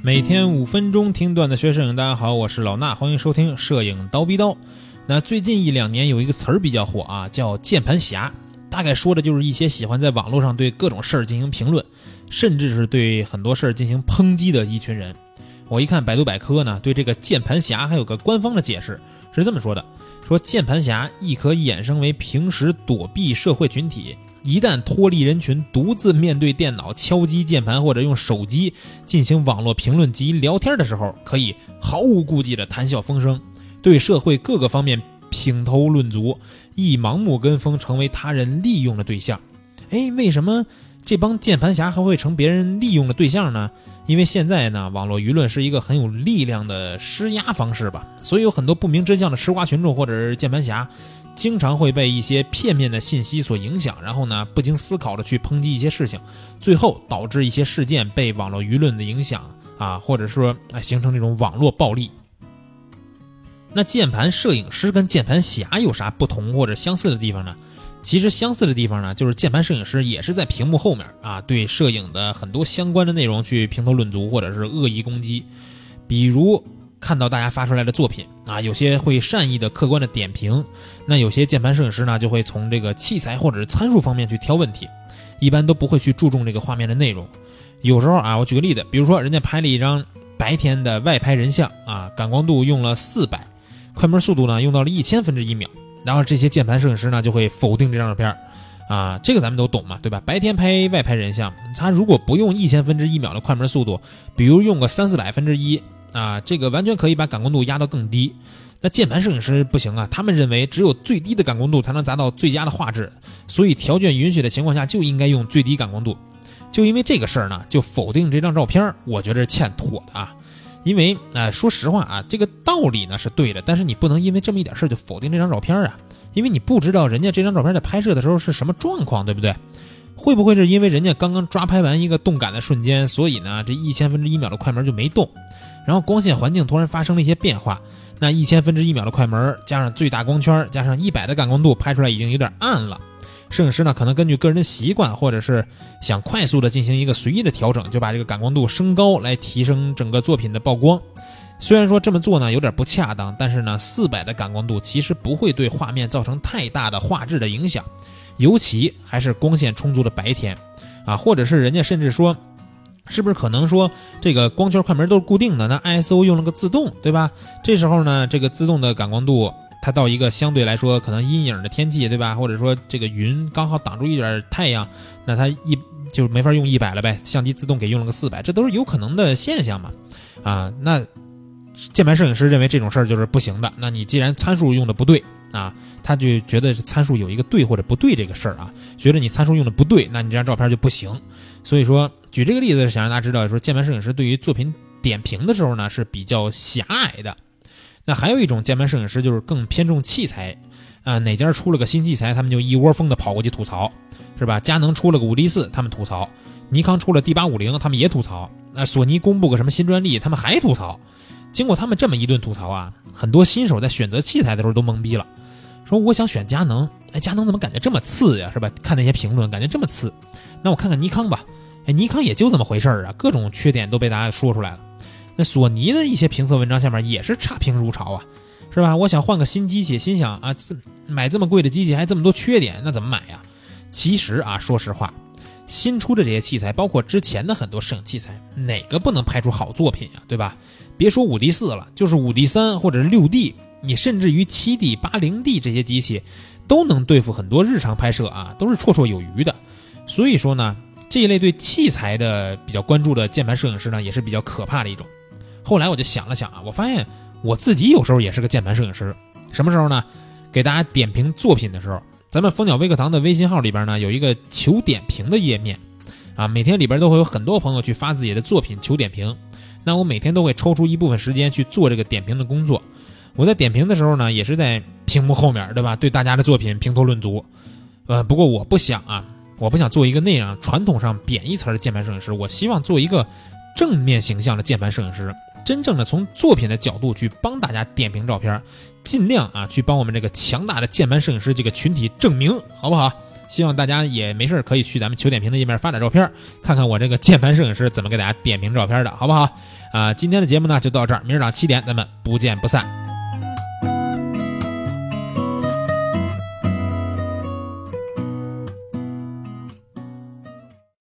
每天五分钟听段子学摄影，大家好，我是老衲，欢迎收听摄影刀逼刀。那最近一两年有一个词儿比较火啊，叫键盘侠，大概说的就是一些喜欢在网络上对各种事儿进行评论，甚至是对很多事儿进行抨击的一群人。我一看百度百科呢，对这个键盘侠还有个官方的解释，是这么说的：说键盘侠亦可衍生为平时躲避社会群体。一旦脱离人群，独自面对电脑敲击键盘或者用手机进行网络评论及聊天的时候，可以毫无顾忌地谈笑风生，对社会各个方面评头论足，亦盲目跟风，成为他人利用的对象。哎，为什么这帮键盘侠还会成别人利用的对象呢？因为现在呢，网络舆论是一个很有力量的施压方式吧，所以有很多不明真相的吃瓜群众或者是键盘侠。经常会被一些片面的信息所影响，然后呢，不经思考的去抨击一些事情，最后导致一些事件被网络舆论的影响啊，或者说啊形成这种网络暴力。那键盘摄影师跟键盘侠有啥不同或者相似的地方呢？其实相似的地方呢，就是键盘摄影师也是在屏幕后面啊，对摄影的很多相关的内容去评头论足或者是恶意攻击，比如。看到大家发出来的作品啊，有些会善意的、客观的点评，那有些键盘摄影师呢，就会从这个器材或者是参数方面去挑问题，一般都不会去注重这个画面的内容。有时候啊，我举个例子，比如说人家拍了一张白天的外拍人像啊，感光度用了四百，快门速度呢用到了一千分之一秒，然后这些键盘摄影师呢就会否定这张照片啊，这个咱们都懂嘛，对吧？白天拍外拍人像，他如果不用一千分之一秒的快门速度，比如用个三四百分之一。啊，这个完全可以把感光度压到更低。那键盘摄影师不行啊，他们认为只有最低的感光度才能达到最佳的画质，所以条件允许的情况下就应该用最低感光度。就因为这个事儿呢，就否定这张照片，我觉得欠妥的啊。因为啊，说实话啊，这个道理呢是对的，但是你不能因为这么一点事儿就否定这张照片啊，因为你不知道人家这张照片在拍摄的时候是什么状况，对不对？会不会是因为人家刚刚抓拍完一个动感的瞬间，所以呢这一千分之一秒的快门就没动？然后光线环境突然发生了一些变化，那一千分之一秒的快门加上最大光圈加上一百的感光度，拍出来已经有点暗了。摄影师呢可能根据个人的习惯，或者是想快速的进行一个随意的调整，就把这个感光度升高来提升整个作品的曝光。虽然说这么做呢有点不恰当，但是呢四百的感光度其实不会对画面造成太大的画质的影响，尤其还是光线充足的白天，啊，或者是人家甚至说。是不是可能说这个光圈快门都是固定的？那 ISO 用了个自动，对吧？这时候呢，这个自动的感光度，它到一个相对来说可能阴影的天气，对吧？或者说这个云刚好挡住一点太阳，那它一就没法用一百了呗。相机自动给用了个四百，这都是有可能的现象嘛？啊，那键盘摄影师认为这种事儿就是不行的。那你既然参数用的不对啊，他就觉得参数有一个对或者不对这个事儿啊，觉得你参数用的不对，那你这张照片就不行。所以说。举这个例子是想让大家知道，说键盘摄影师对于作品点评的时候呢是比较狭隘的。那还有一种键盘摄影师就是更偏重器材，啊哪家出了个新器材，他们就一窝蜂的跑过去吐槽，是吧？佳能出了个五 D 四，他们吐槽；尼康出了 D 八五零，他们也吐槽；那索尼公布个什么新专利，他们还吐槽。经过他们这么一顿吐槽啊，很多新手在选择器材的时候都懵逼了，说我想选佳能，哎，佳能怎么感觉这么次呀？是吧？看那些评论，感觉这么次，那我看看尼康吧。哎，尼康也就这么回事儿啊，各种缺点都被大家说出来了。那索尼的一些评测文章下面也是差评如潮啊，是吧？我想换个新机器，心想啊，买这么贵的机器还这么多缺点，那怎么买呀？其实啊，说实话，新出的这些器材，包括之前的很多摄影器材，哪个不能拍出好作品呀？对吧？别说五 D 四了，就是五 D 三或者六 D，你甚至于七 D、八零 D 这些机器，都能对付很多日常拍摄啊，都是绰绰有余的。所以说呢。这一类对器材的比较关注的键盘摄影师呢，也是比较可怕的一种。后来我就想了想啊，我发现我自己有时候也是个键盘摄影师。什么时候呢？给大家点评作品的时候，咱们蜂鸟微课堂的微信号里边呢有一个求点评的页面，啊，每天里边都会有很多朋友去发自己的作品求点评。那我每天都会抽出一部分时间去做这个点评的工作。我在点评的时候呢，也是在屏幕后面对吧？对大家的作品评头论足。呃，不过我不想啊。我不想做一个那样传统上贬义词的键盘摄影师，我希望做一个正面形象的键盘摄影师，真正的从作品的角度去帮大家点评照片，尽量啊去帮我们这个强大的键盘摄影师这个群体证明，好不好？希望大家也没事可以去咱们求点评的页面发点照片，看看我这个键盘摄影师怎么给大家点评照片的，好不好？啊，今天的节目呢就到这儿，明儿早上七点咱们不见不散。